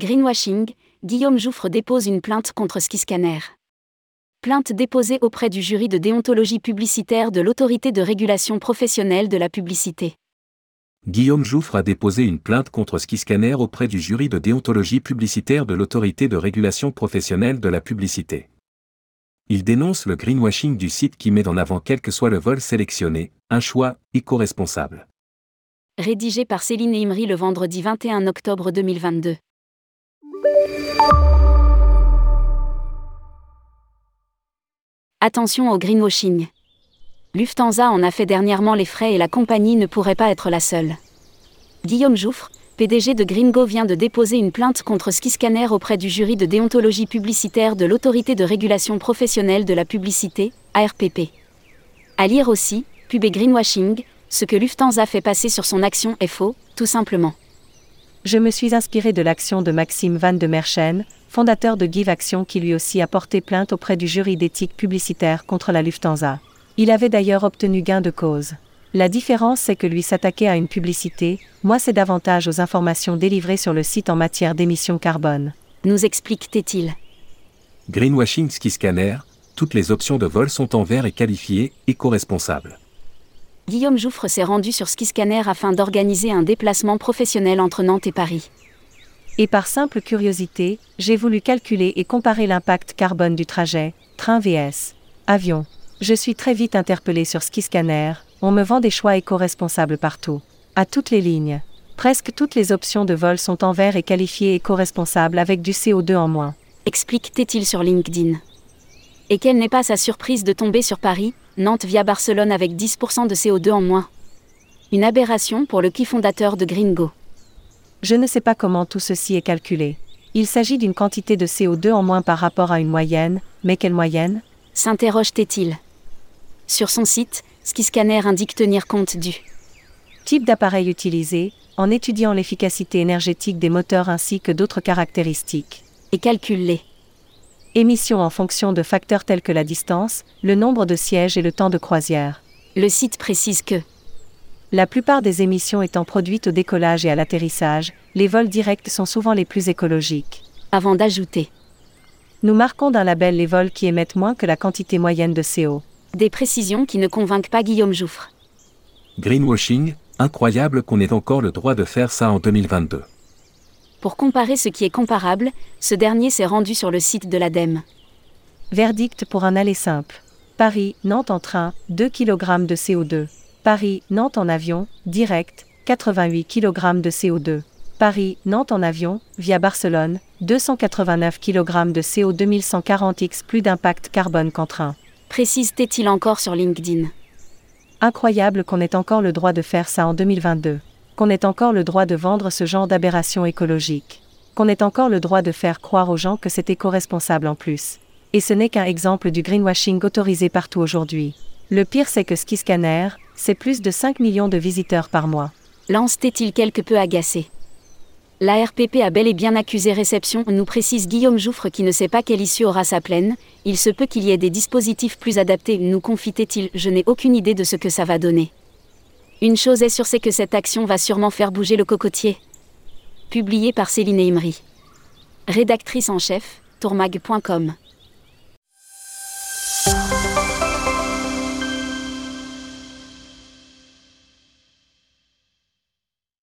Greenwashing, Guillaume Jouffre dépose une plainte contre Skiscanner. Plainte déposée auprès du jury de déontologie publicitaire de l'autorité de régulation professionnelle de la publicité. Guillaume Jouffre a déposé une plainte contre Skiscanner auprès du jury de déontologie publicitaire de l'autorité de régulation professionnelle de la publicité. Il dénonce le greenwashing du site qui met en avant quel que soit le vol sélectionné, un choix éco-responsable. Rédigé par Céline Imri le vendredi 21 octobre 2022. Attention au greenwashing. Lufthansa en a fait dernièrement les frais et la compagnie ne pourrait pas être la seule. Guillaume Jouffre, PDG de Gringo vient de déposer une plainte contre Skiscanner auprès du jury de déontologie publicitaire de l'autorité de régulation professionnelle de la publicité, ARPP. À lire aussi, pub greenwashing, ce que Lufthansa fait passer sur son action est faux, tout simplement. Je me suis inspiré de l'action de Maxime Van de Merchen, fondateur de Give Action qui lui aussi a porté plainte auprès du jury d'éthique publicitaire contre la Lufthansa. Il avait d'ailleurs obtenu gain de cause. La différence c'est que lui s'attaquer à une publicité, moi c'est davantage aux informations délivrées sur le site en matière d'émissions carbone. Nous explique Tétil. Greenwashing Ski Scanner, toutes les options de vol sont en vert et qualifiées éco-responsables. Guillaume Jouffre s'est rendu sur Skiscanner afin d'organiser un déplacement professionnel entre Nantes et Paris. Et par simple curiosité, j'ai voulu calculer et comparer l'impact carbone du trajet, train VS, avion. Je suis très vite interpellé sur Skiscanner, on me vend des choix éco-responsables partout. À toutes les lignes. Presque toutes les options de vol sont en vert et qualifiées éco-responsables avec du CO2 en moins. Explique-t-il sur LinkedIn. Et quelle n'est pas sa surprise de tomber sur Paris, Nantes via Barcelone avec 10% de CO2 en moins. Une aberration pour le qui fondateur de Gringo. Je ne sais pas comment tout ceci est calculé. Il s'agit d'une quantité de CO2 en moins par rapport à une moyenne, mais quelle moyenne? S'interroge Tétil. Sur son site, Skiscanner indique tenir compte du type d'appareil utilisé, en étudiant l'efficacité énergétique des moteurs ainsi que d'autres caractéristiques. Et calcule émissions en fonction de facteurs tels que la distance, le nombre de sièges et le temps de croisière. Le site précise que la plupart des émissions étant produites au décollage et à l'atterrissage, les vols directs sont souvent les plus écologiques. Avant d'ajouter, nous marquons d'un label les vols qui émettent moins que la quantité moyenne de CO. Des précisions qui ne convainquent pas Guillaume Jouffre. Greenwashing, incroyable qu'on ait encore le droit de faire ça en 2022. Pour comparer ce qui est comparable, ce dernier s'est rendu sur le site de l'ADEME. Verdict pour un aller simple. Paris, Nantes en train, 2 kg de CO2. Paris, Nantes en avion, direct, 88 kg de CO2. Paris, Nantes en avion, via Barcelone, 289 kg de CO 2140x plus d'impact carbone qu'en train. Précise-t-il encore sur LinkedIn. Incroyable qu'on ait encore le droit de faire ça en 2022. Qu'on ait encore le droit de vendre ce genre d'aberration écologique. Qu'on ait encore le droit de faire croire aux gens que c'est éco-responsable en plus. Et ce n'est qu'un exemple du greenwashing autorisé partout aujourd'hui. Le pire c'est que Skiscanner, c'est plus de 5 millions de visiteurs par mois. Lance-t-il quelque peu agacé? La RPP a bel et bien accusé réception, nous précise Guillaume Jouffre qui ne sait pas quelle issue aura sa plaine. Il se peut qu'il y ait des dispositifs plus adaptés, nous confie-t-il, je n'ai aucune idée de ce que ça va donner. Une chose est sûre, c'est que cette action va sûrement faire bouger le cocotier. Publié par Céline Imri. Rédactrice en chef, tourmag.com.